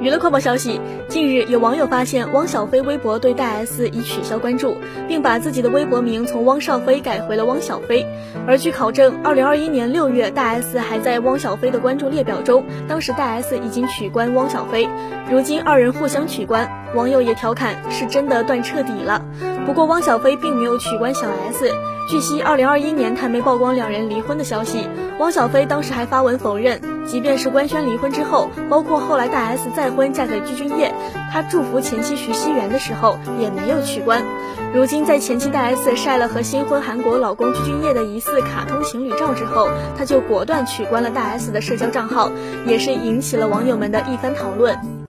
娱乐快报消息，近日有网友发现汪小菲微博对大 S 已取消关注，并把自己的微博名从汪少菲改回了汪小菲。而据考证，二零二一年六月，大 S 还在汪小菲的关注列表中，当时大 S 已经取关汪小菲。如今二人互相取关，网友也调侃是真的断彻底了。不过汪小菲并没有取关小 S。据悉，二零二一年他没曝光两人离婚的消息，汪小菲当时还发文否认。即便是官宣离婚之后，包括后来大 S 再婚嫁给具俊晔，他祝福前妻徐熙媛的时候也没有取关。如今在前妻大 S 晒了和新婚韩国老公具俊晔的疑似卡通情侣照之后，他就果断取关了大 S 的社交账号，也是引起了网友们的一番讨论。